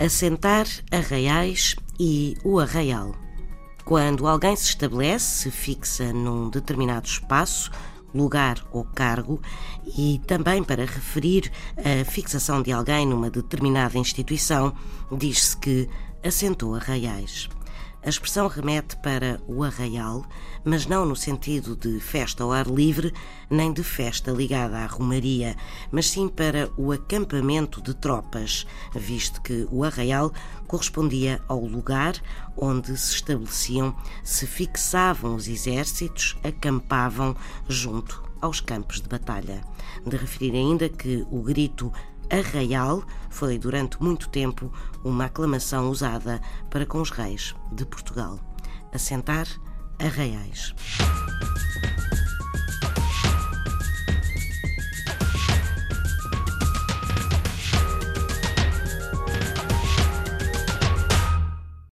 assentar arraiais e o arraial. Quando alguém se estabelece, se fixa num determinado espaço, lugar ou cargo, e também para referir a fixação de alguém numa determinada instituição, diz-se que assentou arraiais. A expressão remete para o arraial, mas não no sentido de festa ao ar livre, nem de festa ligada à romaria, mas sim para o acampamento de tropas, visto que o arraial correspondia ao lugar onde se estabeleciam, se fixavam os exércitos, acampavam junto aos campos de batalha. De referir ainda que o grito Arraial foi durante muito tempo uma aclamação usada para com os reis de Portugal. Assentar arraiais.